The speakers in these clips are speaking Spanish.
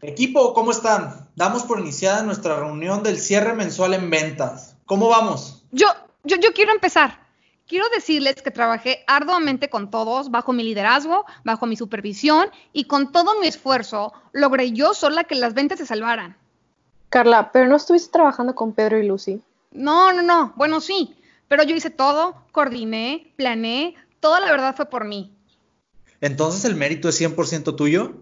Equipo, ¿cómo están? Damos por iniciada nuestra reunión del cierre mensual en ventas. ¿Cómo vamos? Yo, yo, yo quiero empezar. Quiero decirles que trabajé arduamente con todos, bajo mi liderazgo, bajo mi supervisión y con todo mi esfuerzo logré yo sola que las ventas se salvaran. Carla, pero no estuviste trabajando con Pedro y Lucy. No, no, no. Bueno, sí, pero yo hice todo, coordiné, planeé, toda la verdad fue por mí. Entonces el mérito es 100% tuyo.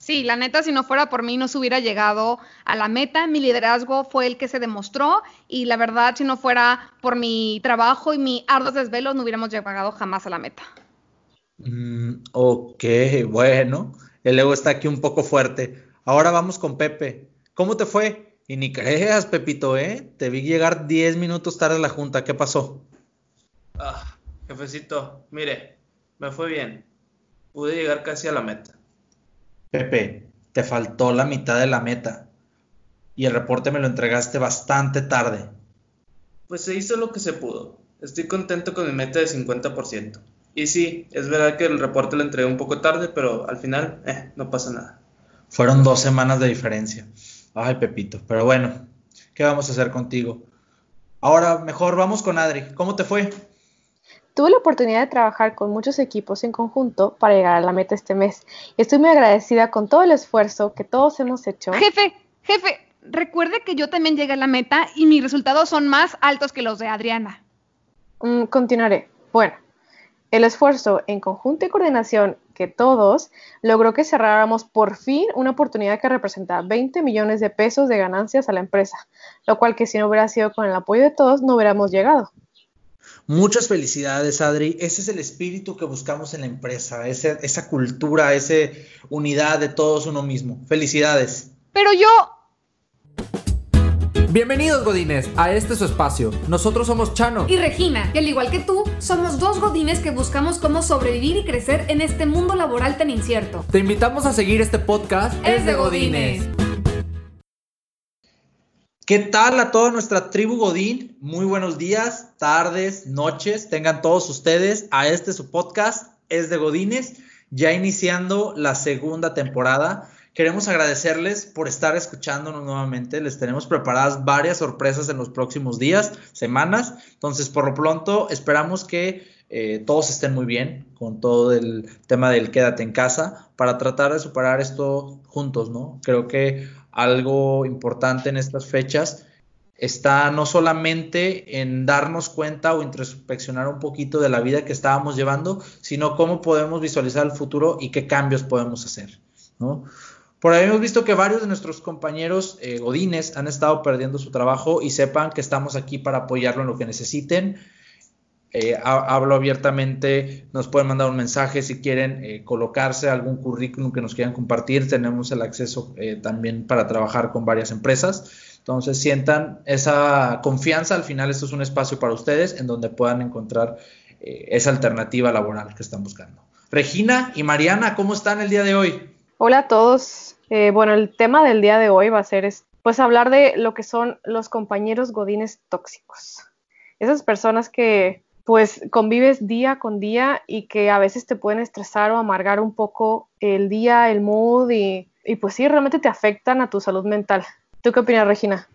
Sí, la neta, si no fuera por mí, no se hubiera llegado a la meta. Mi liderazgo fue el que se demostró y la verdad, si no fuera por mi trabajo y mi arduos desvelos, no hubiéramos llegado jamás a la meta. Mm, ok, bueno, el ego está aquí un poco fuerte. Ahora vamos con Pepe. ¿Cómo te fue? Y ni creas, Pepito, ¿eh? Te vi llegar 10 minutos tarde a la junta. ¿Qué pasó? Ah, jefecito, mire, me fue bien. Pude llegar casi a la meta. Pepe, te faltó la mitad de la meta. Y el reporte me lo entregaste bastante tarde. Pues se hizo lo que se pudo. Estoy contento con mi meta de 50%. Y sí, es verdad que el reporte lo entregué un poco tarde, pero al final, eh, no pasa nada. Fueron dos semanas de diferencia. Ay, Pepito, pero bueno, ¿qué vamos a hacer contigo? Ahora, mejor vamos con Adri. ¿Cómo te fue? Tuve la oportunidad de trabajar con muchos equipos en conjunto para llegar a la meta este mes estoy muy agradecida con todo el esfuerzo que todos hemos hecho. Jefe, jefe, recuerde que yo también llegué a la meta y mis resultados son más altos que los de Adriana. Mm, continuaré. Bueno, el esfuerzo en conjunto y coordinación que todos logró que cerráramos por fin una oportunidad que representa 20 millones de pesos de ganancias a la empresa, lo cual que si no hubiera sido con el apoyo de todos no hubiéramos llegado. Muchas felicidades, Adri. Ese es el espíritu que buscamos en la empresa, esa cultura, esa unidad de todos uno mismo. Felicidades. Pero yo... Bienvenidos Godines a este su espacio. Nosotros somos Chano y Regina, y al igual que tú, somos dos Godines que buscamos cómo sobrevivir y crecer en este mundo laboral tan incierto. Te invitamos a seguir este podcast. Es de Godines. ¿Qué tal a toda nuestra tribu Godín? Muy buenos días, tardes, noches. Tengan todos ustedes a este su podcast, es de Godines, ya iniciando la segunda temporada. Queremos agradecerles por estar escuchándonos nuevamente. Les tenemos preparadas varias sorpresas en los próximos días, semanas. Entonces, por lo pronto, esperamos que eh, todos estén muy bien con todo el tema del quédate en casa para tratar de superar esto juntos, ¿no? Creo que algo importante en estas fechas está no solamente en darnos cuenta o introspeccionar un poquito de la vida que estábamos llevando, sino cómo podemos visualizar el futuro y qué cambios podemos hacer, ¿no? Por ahí hemos visto que varios de nuestros compañeros eh, godines han estado perdiendo su trabajo y sepan que estamos aquí para apoyarlo en lo que necesiten. Eh, hablo abiertamente, nos pueden mandar un mensaje si quieren eh, colocarse algún currículum que nos quieran compartir. Tenemos el acceso eh, también para trabajar con varias empresas. Entonces sientan esa confianza. Al final esto es un espacio para ustedes en donde puedan encontrar esa alternativa laboral que están buscando. Regina y Mariana, ¿cómo están el día de hoy? Hola a todos. bueno, el tema del día de hoy va a ser pues hablar de lo que son los compañeros godines tóxicos. Esas personas que pues convives día con día y que a veces te pueden estresar o amargar un poco el día, el mood y, pues sí, realmente te afectan a tu salud mental. ¿Tú qué opinas, Regina?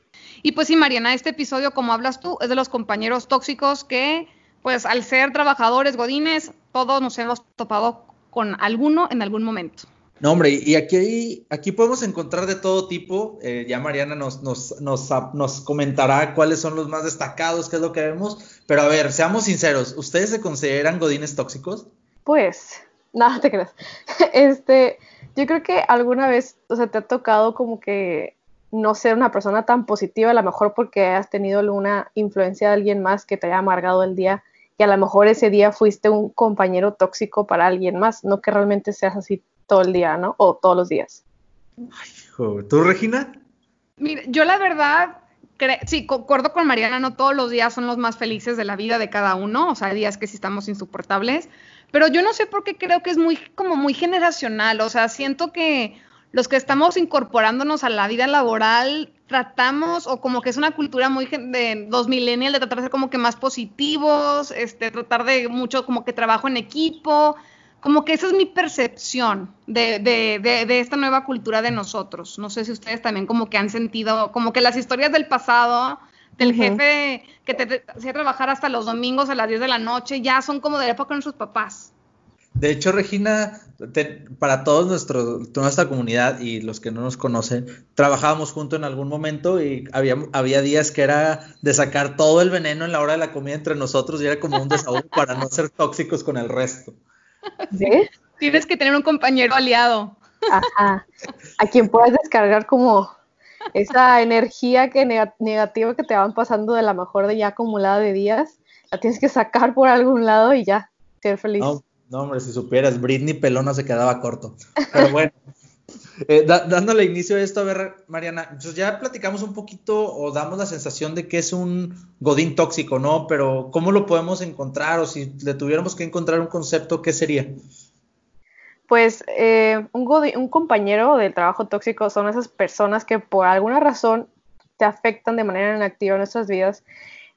Y pues sí, Mariana, este episodio, como hablas tú, es de los compañeros tóxicos que, pues al ser trabajadores godines, todos nos hemos topado con alguno en algún momento. No, hombre, y aquí, aquí podemos encontrar de todo tipo. Eh, ya Mariana nos, nos, nos, nos, comentará cuáles son los más destacados, qué es lo que vemos. Pero a ver, seamos sinceros, ¿ustedes se consideran godines tóxicos? Pues, nada, te creas. Este, yo creo que alguna vez, o sea, te ha tocado como que no ser una persona tan positiva, a lo mejor porque has tenido alguna influencia de alguien más que te haya amargado el día y a lo mejor ese día fuiste un compañero tóxico para alguien más, no que realmente seas así todo el día, ¿no? O todos los días. Ay, ¿Tú, Regina? Mira, yo la verdad, sí, concuerdo con Mariana, no todos los días son los más felices de la vida de cada uno, o sea, hay días que sí estamos insoportables, pero yo no sé por qué creo que es muy, como muy generacional, o sea, siento que los que estamos incorporándonos a la vida laboral tratamos, o como que es una cultura muy de dos millennials, de tratar de ser como que más positivos, este, tratar de mucho como que trabajo en equipo, como que esa es mi percepción de, de, de, de, esta nueva cultura de nosotros. No sé si ustedes también como que han sentido, como que las historias del pasado, del jefe que te, te hacía trabajar hasta los domingos a las 10 de la noche, ya son como de la época de nuestros papás. De hecho, Regina, te- para todos nuestro, toda nuestra comunidad y los que no nos conocen, trabajábamos juntos en algún momento y había, había días que era de sacar todo el veneno en la hora de la comida entre nosotros y era como un desahogo para no ser tóxicos con el resto. ¿Sí? Tienes que tener un compañero aliado. Ajá. A quien puedas descargar como esa energía que nega- negativa que te van pasando de la mejor de ya acumulada de días, la tienes que sacar por algún lado y ya, ser feliz. No, no, hombre, si supieras, Britney Pelona se quedaba corto. Pero bueno, eh, da- dándole inicio a esto, a ver, Mariana, pues ya platicamos un poquito o damos la sensación de que es un godín tóxico, ¿no? Pero ¿cómo lo podemos encontrar? O si le tuviéramos que encontrar un concepto, ¿qué sería? Pues eh, un, godi- un compañero del trabajo tóxico son esas personas que por alguna razón te afectan de manera inactiva en nuestras vidas,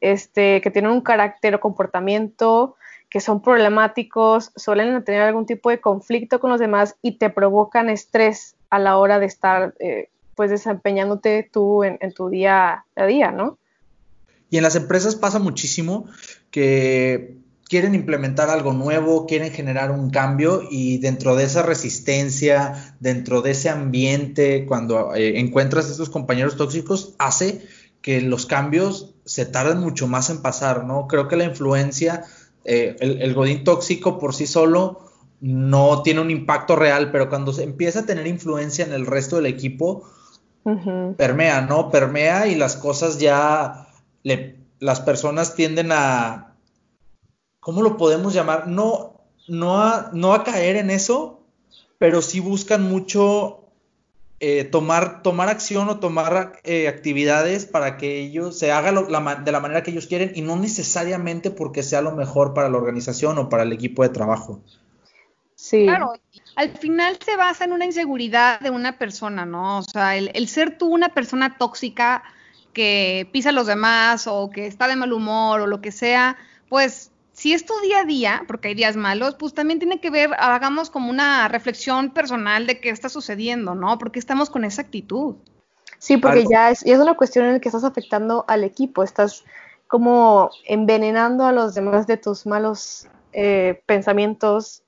este, que tienen un carácter o comportamiento que son problemáticos, suelen tener algún tipo de conflicto con los demás y te provocan estrés a la hora de estar eh, pues desempeñándote tú en, tu día a día, ¿no? Y en las empresas pasa muchísimo que quieren implementar algo nuevo, quieren generar un cambio y dentro de esa resistencia, dentro de ese ambiente, cuando eh, encuentras estos compañeros tóxicos, hace que los cambios se tarden mucho más en pasar, ¿no? Creo que la influencia, eh, el godín tóxico por sí solo no tiene un impacto real, pero cuando se empieza a tener influencia en el resto del equipo, permea, ¿no? Permea y las cosas ya, le- las personas tienden a, ¿cómo lo podemos llamar? No, no a, no a caer en eso, pero sí buscan mucho eh, tomar, tomar acción o tomar eh, actividades para que ellos se haga lo- la ma- de la manera que ellos quieren y no necesariamente porque sea lo mejor para la organización o para el equipo de trabajo. Sí. Claro, al final se basa en una inseguridad de una persona, ¿no? O sea, el, el ser tú una persona tóxica que pisa a los demás o que está de mal humor o lo que sea, pues si es tu día a día, porque hay días malos, pues también tiene que ver, hagamos como una reflexión personal de qué está sucediendo, ¿no? Porque estamos con esa actitud. Sí, porque ya es, ya es una cuestión en la que estás afectando al equipo, estás como envenenando a los demás de tus malos eh, pensamientos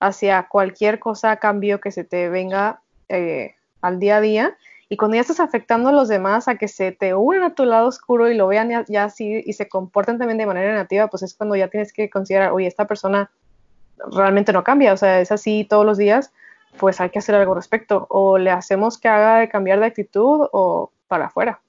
hacia cualquier cosa, cambio que se te venga eh, al día a día. Y cuando ya estás afectando a los demás a que se te unan a tu lado oscuro y lo vean ya, ya así y se comporten también de manera negativa, pues es cuando ya tienes que considerar, oye, esta persona realmente no cambia, o sea, es así todos los días, pues hay que hacer algo al respecto. O le hacemos que haga de cambiar de actitud o para afuera.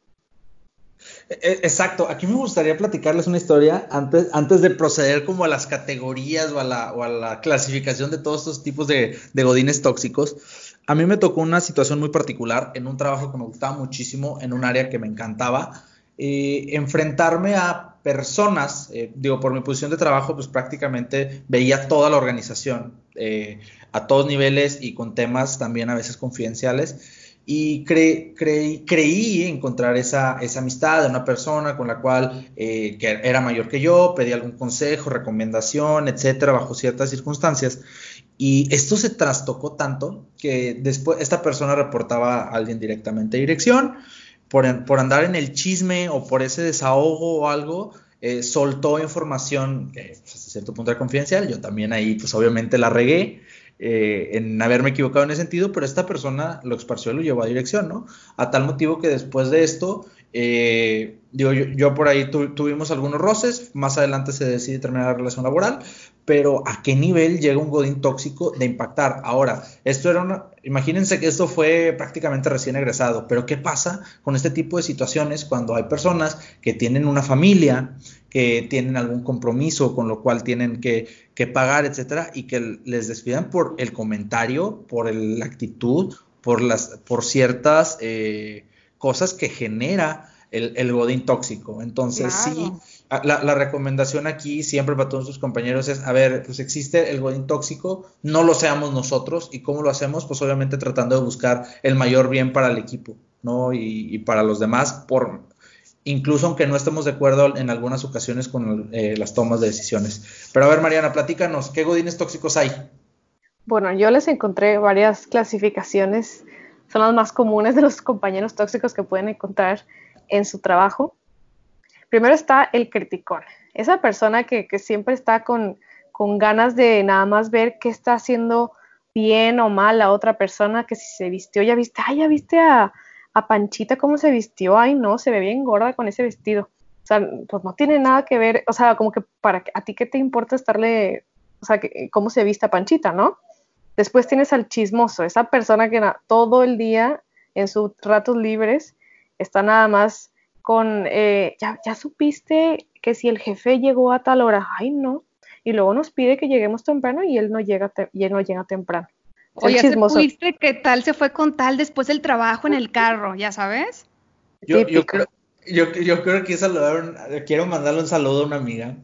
E- e- Exacto, aquí me gustaría platicarles una historia antes, antes de proceder como a las categorías o a la, o a la clasificación de todos estos tipos de, de godines tóxicos. A mí me tocó una situación muy particular en un trabajo que me gustaba muchísimo, en un área que me encantaba, eh, enfrentarme a personas, eh, digo, por mi posición de trabajo, pues prácticamente veía toda la organización eh, a todos niveles y con temas también a veces confidenciales y cre- creí, creí encontrar esa, esa amistad de una persona con la cual eh, que era mayor que yo, pedí algún consejo, recomendación, etcétera, bajo ciertas circunstancias. Y esto se trastocó tanto que después esta persona reportaba a alguien directamente a dirección por, por andar en el chisme o por ese desahogo o algo. eh, soltó información que pues, hasta cierto punto era confidencial. Yo también ahí, pues obviamente la regué eh, en haberme equivocado en ese sentido, pero esta persona lo esparció y lo llevó a dirección, ¿no? A tal motivo que después de esto, eh, digo, yo, por ahí tu- tuvimos algunos roces, más adelante se decide terminar la relación laboral, pero ¿a qué nivel llega un godín tóxico de impactar? Ahora, esto era una, imagínense que esto fue prácticamente recién egresado, pero ¿qué pasa con este tipo de situaciones cuando hay personas que tienen una familia, que tienen algún compromiso con lo cual tienen que, que pagar, etcétera, y que les despidan por el comentario, por el- la actitud, por, las, por ciertas eh, cosas que genera el, el godín tóxico. Entonces, Claro. sí, la recomendación aquí siempre para todos sus compañeros es, a ver, pues existe el godín tóxico, no lo seamos nosotros, ¿y cómo lo hacemos? Pues obviamente tratando de buscar el mayor bien para el equipo, ¿no? Y, y para los demás, por, incluso aunque no estemos de acuerdo en algunas ocasiones con eh, las tomas de decisiones. Pero a ver, Mariana, platícanos, ¿qué godines tóxicos hay? Bueno, yo les encontré varias clasificaciones, son las más comunes de los compañeros tóxicos que pueden encontrar en su trabajo. Primero está el criticón, esa persona que, que siempre está con, con ganas de nada más ver qué está haciendo bien o mal la otra persona, que si se vistió, ya viste, ay, ya viste a, a Panchita cómo se vistió, ay, no, se ve bien gorda con ese vestido. O sea, pues no tiene nada que ver, o sea, como que para a ti qué te importa estarle, o sea, que, cómo se vista Panchita, ¿no? Después tienes al chismoso, esa persona que todo el día en sus ratos libres está nada más con, eh, ya, ya supiste que si el jefe llegó a tal hora, ay no, y luego nos pide que lleguemos temprano y él no llega, y él no llega temprano. Oye, chismoso. ¿supiste que tal se fue con tal después del trabajo en el carro, ya sabes? Yo, yo creo, yo, yo creo que saludar, quiero mandarle un saludo a una amiga,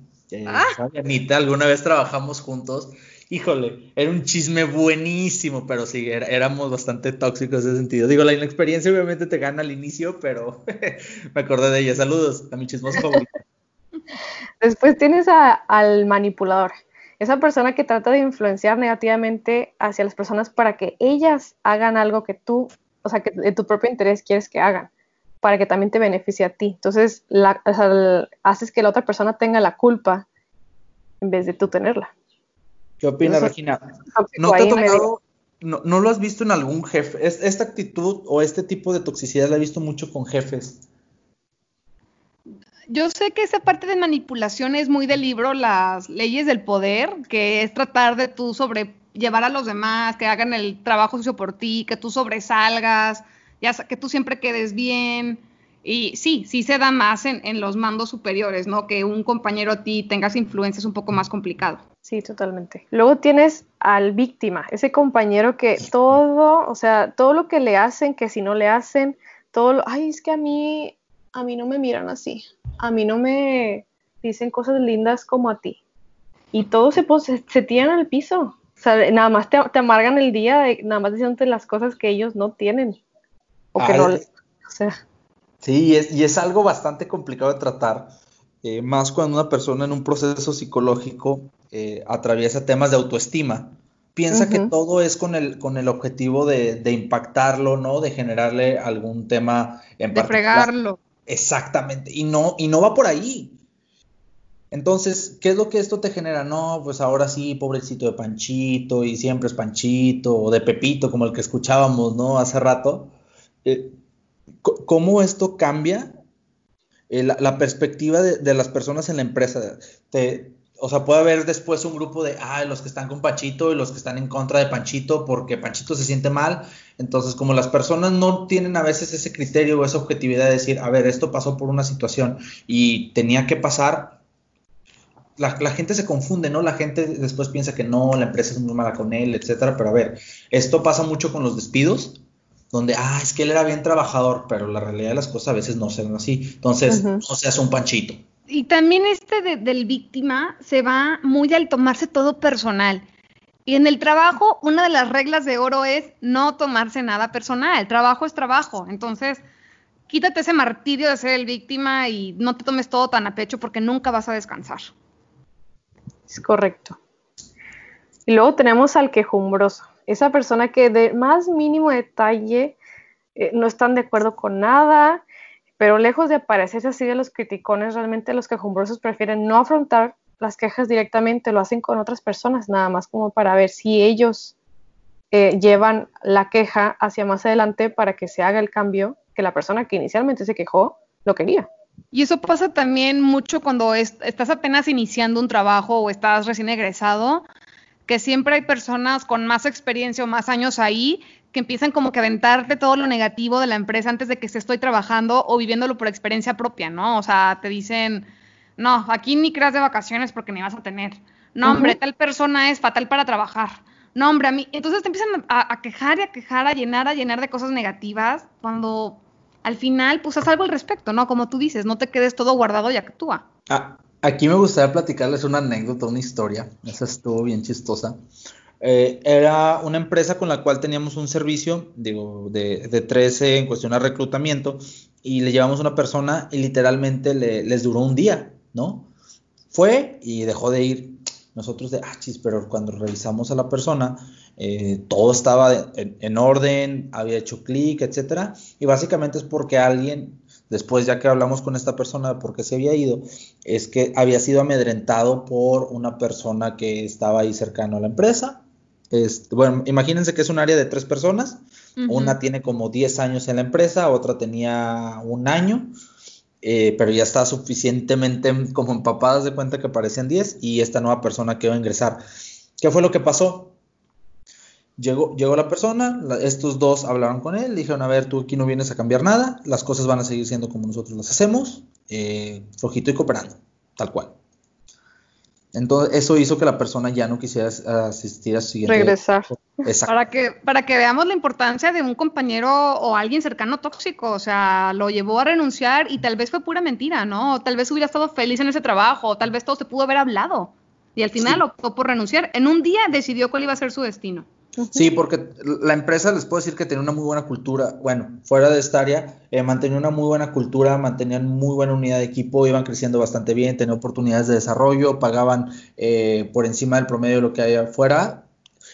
ah. Anita, alguna vez trabajamos juntos. Híjole, era un chisme buenísimo, pero sí, éramos bastante tóxicos en ese sentido. Digo, la inexperiencia obviamente te gana al inicio, pero me acordé de ella. Saludos a mi chismoso favorito. Después tienes al manipulador, esa persona que trata de influenciar negativamente hacia las personas para que ellas hagan algo que tú, o sea, que de tu propio interés quieres que hagan para que también te beneficie a ti. Entonces, la, haces que la otra persona tenga la culpa en vez de tú tenerla. ¿Qué opinas, Regina? ¿No, te ha tocado, no, no, lo has visto en algún jefe? esta actitud o este tipo de toxicidad la he visto mucho con jefes. Yo sé que esa parte de manipulación es muy del libro Las leyes del poder, que es tratar de tú sobre llevar a los demás, que hagan el trabajo sucio por ti, que tú sobresalgas, ya que tú siempre quedes bien. Y sí, sí se da más en, los mandos superiores, ¿no? Que un compañero a ti tengas influencia es un poco más complicado. Sí, totalmente. Luego tienes al víctima, ese compañero que todo, o sea, todo lo que le hacen, que si no le hacen, todo lo, ay, es que a mí, a mí no me miran así, a mí no me dicen cosas lindas como a ti. Y todos se, se, se tiran al piso. O sea, nada más te, te amargan el día, nada más diciéndote las cosas que ellos no tienen. O que no, Sí, y es, algo bastante complicado de tratar, eh, más cuando una persona en un proceso psicológico eh, atraviesa temas de autoestima. Piensa que todo es con el, con el objetivo de, impactarlo, ¿no? De generarle algún tema en De fregarlo. Exactamente, y no, y no va por ahí. Entonces, ¿qué es lo que esto te genera? No, pues ahora sí, pobrecito de Panchito, y siempre es Panchito, o de Pepito, como el que escuchábamos, ¿no? Hace rato. Eh, cómo esto cambia eh, la, perspectiva de, las personas en la empresa. O sea, puede haber después un grupo de, ah, los que están con Panchito y los que están en contra de Panchito porque Panchito se siente mal. Entonces, como las personas no tienen a veces ese criterio o esa objetividad de decir, a ver, esto pasó por una situación y tenía que pasar, la, la, gente se confunde, ¿no? La gente después piensa que no, la empresa es muy mala con él, etcétera. Pero a ver, esto pasa mucho con los despidos donde, ah, es que él era bien trabajador, pero la realidad de las cosas a veces no se ven así. Entonces, no seas un panchito. Y también este del víctima se va muy al tomarse todo personal. Y en el trabajo, una de las reglas de oro es no tomarse nada personal. El trabajo es trabajo. Entonces, quítate ese martirio de ser el víctima y no te tomes todo tan a pecho porque nunca vas a descansar. Es correcto. Y luego tenemos al quejumbroso esa persona que de más mínimo detalle eh, no están de acuerdo con nada, pero lejos de aparecerse así de los criticones, realmente los quejumbrosos prefieren no afrontar las quejas directamente, lo hacen con otras personas, nada más como para ver si ellos eh, llevan la queja hacia más adelante para que se haga el cambio que la persona que inicialmente se quejó lo quería. Y eso pasa también mucho cuando estás apenas iniciando un trabajo o estás recién egresado que siempre hay personas con más experiencia o más años ahí que empiezan como que a aventarte todo lo negativo de la empresa antes de que se estoy trabajando o viviéndolo por experiencia propia, ¿no? O sea, te dicen, no, aquí ni creas de vacaciones porque ni vas a tener. No, hombre, tal persona es fatal para trabajar. No, hombre, a mí. Entonces te empiezan a, quejar y a quejar, a llenar, a llenar de cosas negativas, cuando al final, pues haz algo al respecto, ¿no? Como tú dices, no te quedes todo guardado y actúa. Ah, Aquí me gustaría platicarles una anécdota, una historia. Esa estuvo bien chistosa. Eh, era una empresa con la cual teníamos un servicio, digo, de, de 13 en cuestión de reclutamiento, y le llevamos una persona y literalmente le, les duró un día, ¿no? Fue y dejó de ir. Nosotros de, ah, chis, pero cuando revisamos a la persona, eh, todo estaba en, en orden, había hecho clic, etcétera, y básicamente es porque alguien, después ya que hablamos con esta persona de por qué se había ido, es que había sido amedrentado por una persona que estaba ahí cercano a la empresa. Este, bueno, imagínense que es un área de tres personas, una tiene como 10 años en la empresa, otra tenía un año, eh, pero ya está suficientemente como empapadas de cuenta que parecían 10 y esta nueva persona que iba a ingresar. ¿Qué fue lo que pasó? Llegó, llegó la persona, la- estos dos hablaron con él, dijeron, a ver, tú aquí no vienes a cambiar nada, las cosas van a seguir siendo como nosotros las hacemos, eh, flojito y cooperando, tal cual. Entonces, eso hizo que la persona ya no quisiera as- asistir a su siguiente... Regresar. Exacto. Para que, para que veamos la importancia de un compañero o alguien cercano tóxico, o sea, lo llevó a renunciar y tal vez fue pura mentira, ¿no? O tal vez hubiera estado feliz en ese trabajo, o tal vez todo se pudo haber hablado. Y al final Sí. optó por renunciar. En un día decidió cuál iba a ser su destino. Sí, porque la empresa les puedo decir que tenía una muy buena cultura. Bueno, fuera de esta área, eh, mantenía una muy buena cultura, mantenían muy buena unidad de equipo, iban creciendo bastante bien, tenían oportunidades de desarrollo, pagaban eh, por encima del promedio de lo que hay afuera.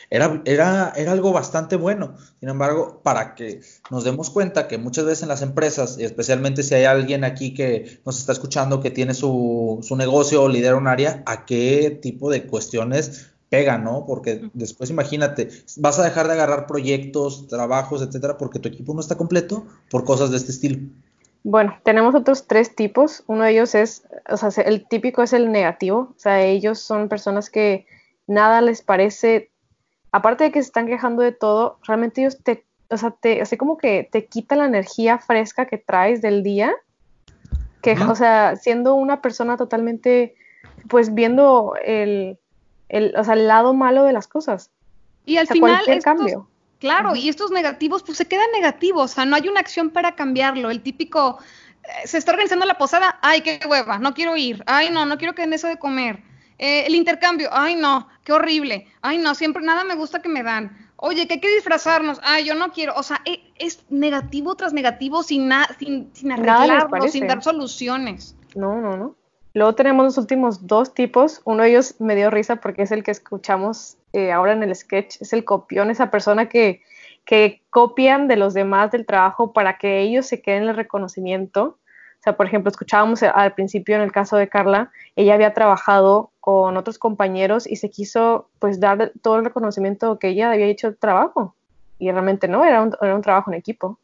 Era, era, era algo bastante bueno. Sin embargo, para que nos demos cuenta que muchas veces en las empresas, y especialmente si hay alguien aquí que nos está escuchando que tiene su, su negocio o lidera un área, a qué tipo de cuestiones pega, ¿no? Porque después imagínate, vas a dejar de agarrar proyectos, trabajos, etcétera, porque tu equipo no está completo por cosas de este estilo. Bueno, tenemos otros tres tipos. Uno de ellos es, o sea, se- el típico es el negativo. O sea, ellos son personas que nada les parece, aparte de que se están quejando de todo, realmente ellos te, o sea, te, así como que te quitan la energía fresca que traes del día. Que, o sea, siendo una persona totalmente, pues viendo el, el, o sea, el lado malo de las cosas. Y al O sea, final, estos- cambio. claro, y estos negativos, pues se quedan negativos, o sea, no hay una acción para cambiarlo. El típico, eh, se está organizando la posada, ay, qué hueva, no quiero ir, ay, no, no quiero que den eso de comer. Eh, el intercambio, ay, no, qué horrible, ay, no, siempre nada me gusta que me dan. Oye, que hay que disfrazarnos, ay, yo no quiero, o sea, e- es negativo tras negativo sin, na- sin, sin arreglarlo, sin dar soluciones. No, no, no. Luego tenemos los últimos dos tipos. Uno de ellos me dio risa porque es el que escuchamos eh, ahora en el sketch. Es el copión, esa persona que, que copian de los demás del trabajo para que ellos se queden el reconocimiento. O sea, por ejemplo, escuchábamos al principio en el caso de Carla, ella había trabajado con otros compañeros y se quiso pues dar todo el reconocimiento que ella había hecho el trabajo. Y realmente no, era un, era un trabajo en equipo.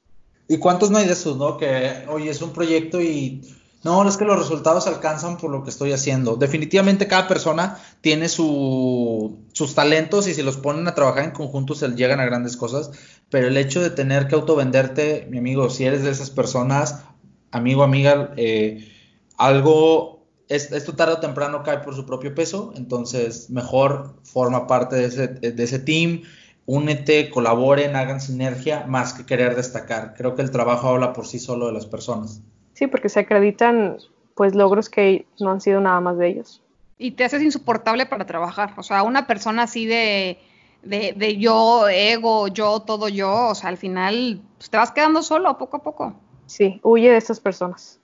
¿Y cuántos no hay de esos, no? Que, oye, es un proyecto y no, es que los resultados alcanzan por lo que estoy haciendo. Definitivamente cada persona tiene su, sus talentos y si los ponen a trabajar en conjunto se llegan a grandes cosas, pero el hecho de tener que autovenderte, mi amigo, si eres de esas personas, amigo, amiga, eh, algo, es- esto tarde o temprano cae por su propio peso, entonces mejor forma parte de ese, de ese team, únete, colaboren, hagan sinergia, más que querer destacar. Creo que el trabajo habla por sí solo de las personas. Sí, porque se acreditan pues logros que no han sido nada más de ellos. y te haces insoportable para trabajar. O sea, una persona así de, de, de yo, ego, yo, todo yo, o sea, al final pues, te vas quedando solo poco a poco. Sí, huye de estas personas.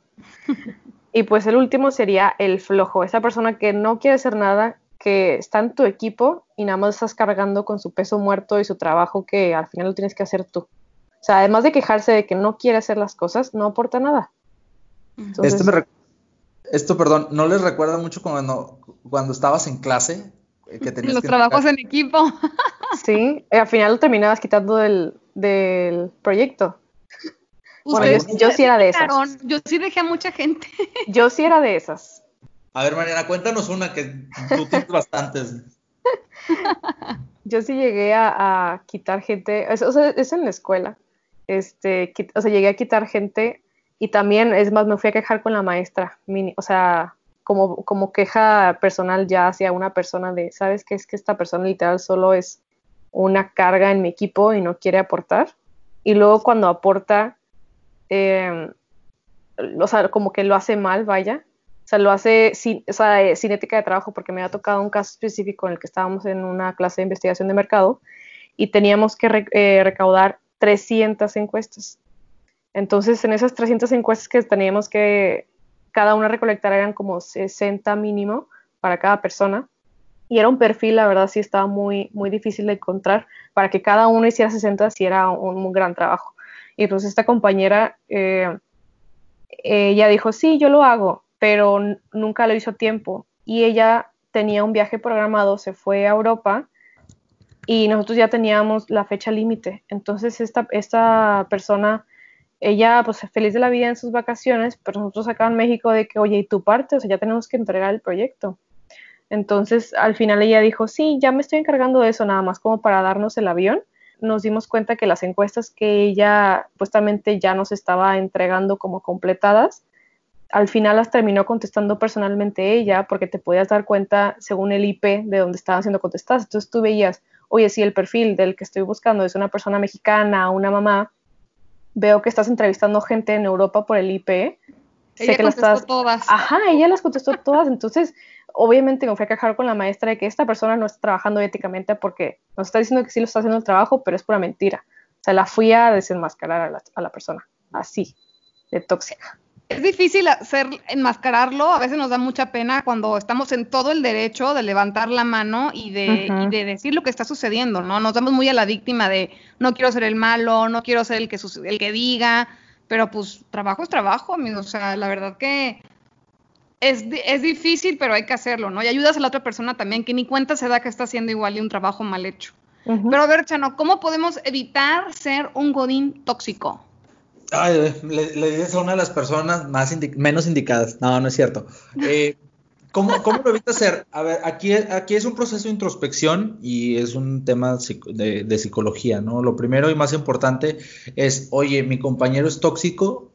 y pues el último sería el flojo, esa persona que no quiere hacer nada, que está en tu equipo y nada más estás cargando con su peso muerto y su trabajo que al final lo tienes que hacer tú. O sea, además de quejarse de que no quiere hacer las cosas, no aporta nada. Entonces, Este me re- esto, perdón, ¿no les recuerda mucho cuando, cuando estabas en clase? eh, Que tenías Los que trabajos entregar- en equipo. sí, eh, al final lo terminabas quitando del, del proyecto. Bueno, yo- yo sí era de esas. Yo sí dejé a mucha gente. Yo sí era de esas. A ver, Mariana, cuéntanos una que tú tienes bastantes. Yo sí llegué a, a quitar gente, es, o sea, es en la escuela, este, o sea, llegué a quitar gente y también, es más, me fui a quejar con la maestra, mini- o sea, como, como queja personal ya hacia una persona de, ¿sabes qué? Es que esta persona literal solo es una carga en mi equipo y no quiere aportar. Y luego cuando aporta, eh, o sea, como que lo hace mal, vaya. O sea, lo hace sin, o sea, eh, ética de trabajo porque me ha tocado un caso específico en el que estábamos en una clase de investigación de mercado y teníamos que eh, recaudar 300 encuestas. Entonces, en esas 300 encuestas que teníamos que cada una recolectar eran como 60 mínimo para cada persona. Y era un perfil, la verdad, sí estaba muy, muy difícil de encontrar. Para que cada uno hiciera 60, sí era un, gran trabajo. Y pues esta compañera, eh, ella dijo, sí, yo lo hago, pero nunca lo hizo a tiempo. Y ella tenía un viaje programado, se fue a Europa y nosotros ya teníamos la fecha límite. Entonces esta, esta persona, ella pues feliz de la vida en sus vacaciones, pero nosotros acá en México de que, oye, ¿y tu parte? O sea, ya tenemos que entregar el proyecto. Entonces al final ella dijo, sí, ya me estoy encargando de eso, nada más como para darnos el avión. Nos dimos cuenta que las encuestas que ella supuestamente ya nos estaba entregando como completadas, al final las terminó contestando personalmente ella porque te podías dar cuenta según el IP de donde estaban siendo contestadas. Entonces tú veías, oye, si el perfil del que estoy buscando es una persona mexicana, una mamá, veo que estás entrevistando gente en Europa por el IP. Ella sé que las estás... todas. Ajá, ella las contestó todas. Entonces, obviamente me fui a quejar con la maestra de que esta persona no está trabajando éticamente porque nos está diciendo que sí lo está haciendo el trabajo, pero es pura mentira. O sea, la fui a desenmascarar a la, a la persona, así, de tóxica es difícil hacer enmascararlo, a veces nos da mucha pena cuando estamos en todo el derecho de levantar la mano y de, de decir lo que está sucediendo, ¿no? Nos damos muy a la víctima de no quiero ser el malo, no quiero ser el que, el que diga, pero pues trabajo es trabajo, amigos, o sea, la verdad que es, es difícil, pero hay que hacerlo, ¿no? Y ayudas a la otra persona también, que ni cuenta se da que está haciendo igual y un trabajo mal hecho. Pero a ver, Chano, ¿cómo podemos evitar ser un godín tóxico? Ay, le, le, dices a una de las personas más menos indicadas. No, no es cierto. Eh, ¿cómo, ¿cómo, lo evitas hacer? A ver, aquí, aquí es un proceso de introspección y es un tema de, de, psicología, ¿no? Lo primero y más importante es, oye, mi compañero es tóxico,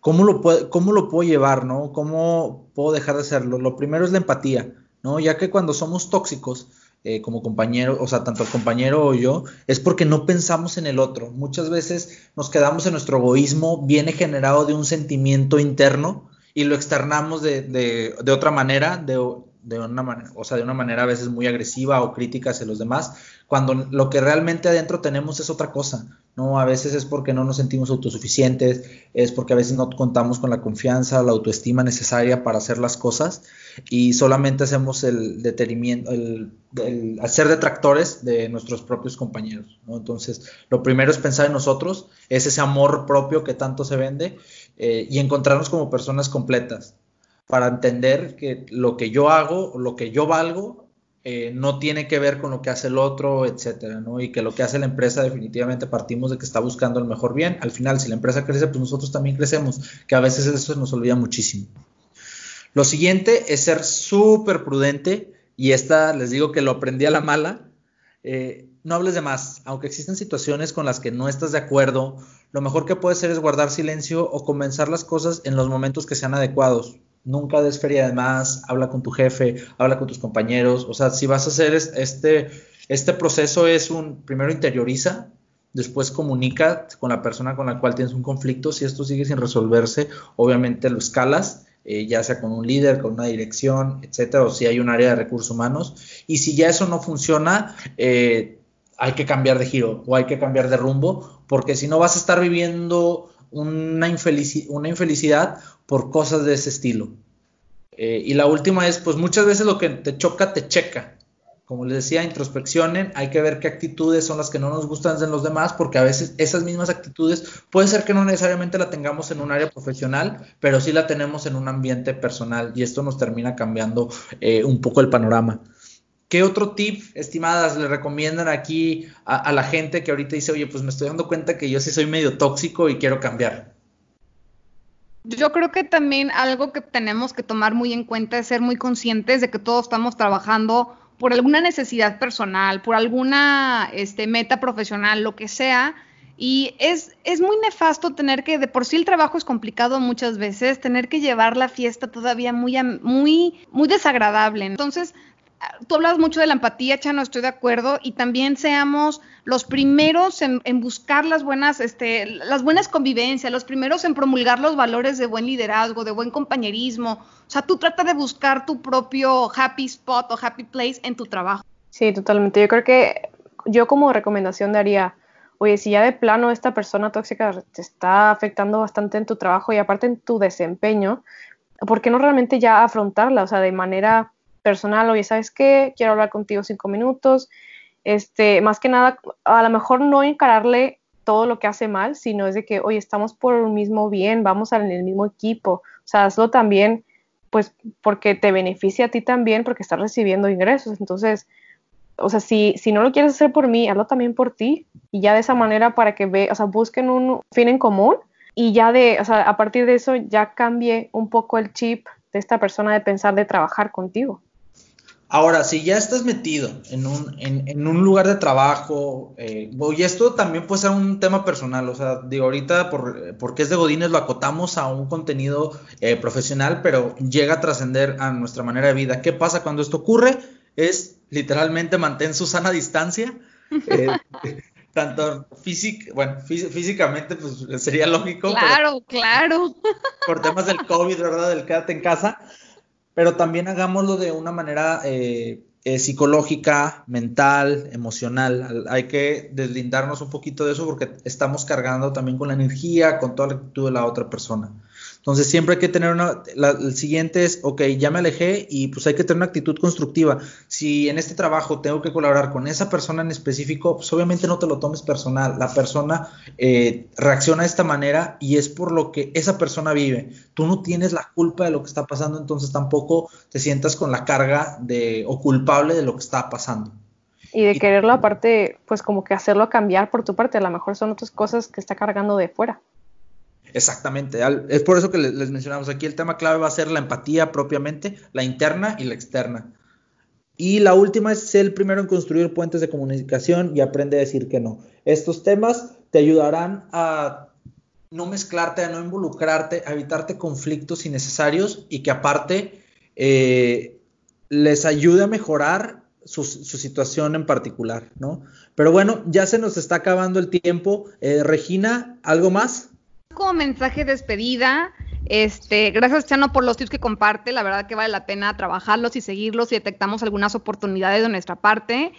¿cómo lo, puedo, cómo lo puedo llevar, no? ¿Cómo puedo dejar de hacerlo? Lo primero es la empatía, ¿no? Ya que cuando somos tóxicos, eh, como compañero, o sea, tanto el compañero o yo, es porque no pensamos en el otro. Muchas veces nos quedamos en nuestro egoísmo, viene generado de un sentimiento interno y lo externamos de, de, de otra manera, de, de una manera, o sea, de una manera a veces muy agresiva o crítica hacia los demás, cuando lo que realmente adentro tenemos es otra cosa, ¿no? A veces es porque no nos sentimos autosuficientes, es porque a veces no contamos con la confianza, la autoestima necesaria para hacer las cosas y solamente hacemos el detenimiento, el, hacer detractores de nuestros propios compañeros, ¿no? Entonces, lo primero es pensar en nosotros, es ese amor propio que tanto se vende eh, y encontrarnos como personas completas para entender que lo que yo hago, lo que yo valgo, eh, no tiene que ver con lo que hace el otro, etcétera, ¿no? Y que lo que hace la empresa definitivamente partimos de que está buscando el mejor bien. Al final, si la empresa crece, pues nosotros también crecemos, que a veces eso nos olvida muchísimo. Lo siguiente es ser súper prudente, y esta les digo que lo aprendí a la mala. Eh, no hables de más, aunque existen situaciones con las que no estás de acuerdo, lo mejor que puedes hacer es guardar silencio o comenzar las cosas en los momentos que sean adecuados nunca des feria de más, habla con tu jefe, habla con tus compañeros, o sea, si vas a hacer este, este proceso es un, primero interioriza, después comunica con la persona con la cual tienes un conflicto, si esto sigue sin resolverse, obviamente lo escalas, eh, ya sea con un líder, con una dirección, etcétera, o si hay un área de recursos humanos, y si ya eso no funciona, eh, hay que cambiar de giro o hay que cambiar de rumbo, porque si no vas a estar viviendo una, una infelicidad por cosas de ese estilo. Eh, y la última es, pues muchas veces lo que te choca, te checa. Como les decía, introspeccionen, hay que ver qué actitudes son las que no nos gustan en los demás, porque a veces esas mismas actitudes puede ser que no necesariamente la tengamos en un área profesional, pero sí la tenemos en un ambiente personal y esto nos termina cambiando eh, un poco el panorama. ¿Qué otro tip, estimadas, le recomiendan aquí a, la gente que ahorita dice, oye, pues me estoy dando cuenta que yo sí soy medio tóxico y quiero cambiar? Yo creo que también algo que tenemos que tomar muy en cuenta es ser muy conscientes de que todos estamos trabajando por alguna necesidad personal, por alguna este, meta profesional, lo que sea. Y es, es muy nefasto tener que, de por sí el trabajo es complicado muchas veces, tener que llevar la fiesta todavía muy, muy, muy desagradable. Entonces, tú hablas mucho de la empatía, Chano, estoy de acuerdo, y también seamos los primeros en, buscar las buenas, este, las buenas convivencias, los primeros en promulgar los valores de buen liderazgo, de buen compañerismo. O sea, tú trata de buscar tu propio happy spot o happy place en tu trabajo. Sí, totalmente. Yo creo que yo como recomendación daría, oye, si ya de plano esta persona tóxica te está afectando bastante en tu trabajo y aparte en tu desempeño, ¿por qué no realmente ya afrontarla? O sea, de manera personal, oye, ¿sabes qué? Quiero hablar contigo cinco minutos. Este, más que nada, a lo mejor no encararle todo lo que hace mal, sino es de que, oye, estamos por un mismo bien, vamos en el mismo equipo. O sea, hazlo también, pues, porque te beneficia a ti también, porque estás recibiendo ingresos. Entonces, o sea, si, si no lo quieres hacer por mí, hazlo también por ti. Y ya de esa manera para que ve, o sea, busquen un fin en común y ya de, o sea, a partir de eso ya cambie un poco el chip de esta persona de pensar de trabajar contigo. Ahora, si ya estás metido en un, en, en un lugar de trabajo, eh, y esto también puede ser un tema personal, o sea, digo, ahorita por, porque es de Godines lo acotamos a un contenido eh, profesional, pero llega a trascender a nuestra manera de vida. ¿Qué pasa cuando esto ocurre? Es literalmente mantén su sana distancia. Eh, tanto físic, bueno, físicamente pues sería lógico. Claro, claro. Por temas del COVID, ¿verdad? Del quédate en casa pero también hagámoslo de una manera eh, eh, psicológica, mental, emocional. Hay que deslindarnos un poquito de eso porque estamos cargando también con la energía, con toda la actitud de la otra persona. Entonces siempre hay que tener una, el siguiente es, ok, ya me alejé y pues hay que tener una actitud constructiva. Si en este trabajo tengo que colaborar con esa persona en específico, pues obviamente no te lo tomes personal. La persona eh, reacciona de esta manera y es por lo que esa persona vive. Tú no tienes la culpa de lo que está pasando, entonces tampoco te sientas con la carga de, o culpable de lo que está pasando. Y de quererlo aparte, pues como que hacerlo cambiar por tu parte, a lo mejor son otras cosas que está cargando de fuera. Exactamente, es por eso que les mencionamos aquí, el tema clave va a ser la empatía propiamente, la interna y la externa. Y la última es ser el primero en construir puentes de comunicación y aprende a decir que no. Estos temas te ayudarán a no mezclarte, a no involucrarte, a evitarte conflictos innecesarios y que aparte eh, les ayude a mejorar su, situación en particular, ¿no? Pero bueno, ya se nos está acabando el tiempo. Eh, Regina, ¿algo más? Como mensaje de despedida, este, gracias Chano por los tips que comparte, la verdad que vale la pena trabajarlos y seguirlos y detectamos algunas oportunidades de nuestra parte.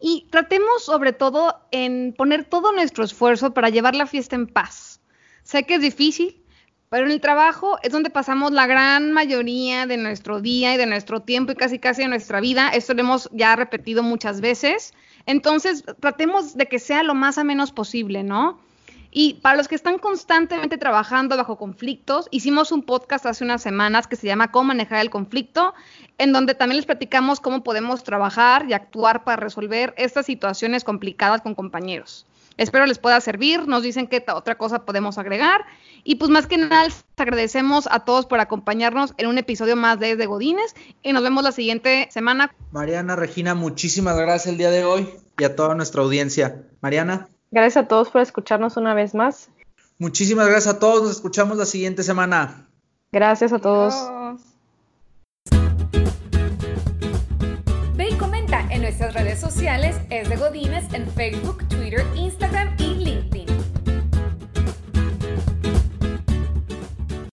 Y tratemos sobre todo en poner todo nuestro esfuerzo para llevar la fiesta en paz. Sé que es difícil, pero en el trabajo es donde pasamos la gran mayoría de nuestro día y de nuestro tiempo y casi casi de nuestra vida. Esto lo hemos ya repetido muchas veces. Entonces, tratemos de que sea lo más a menos posible, ¿no? Y para los que están constantemente trabajando bajo conflictos, hicimos un podcast hace unas semanas que se llama Cómo manejar el conflicto, en donde también les platicamos cómo podemos trabajar y actuar para resolver estas situaciones complicadas con compañeros. Espero les pueda servir, nos dicen qué otra cosa podemos agregar y pues más que nada les agradecemos a todos por acompañarnos en un episodio más de De Godines y nos vemos la siguiente semana. Mariana, Regina, muchísimas gracias el día de hoy y a toda nuestra audiencia. Mariana. Gracias a todos por escucharnos una vez más. Muchísimas gracias a todos. Nos escuchamos la siguiente semana. Gracias a todos. Ve y comenta en nuestras redes sociales, es de Godines, en Facebook, Twitter, Instagram y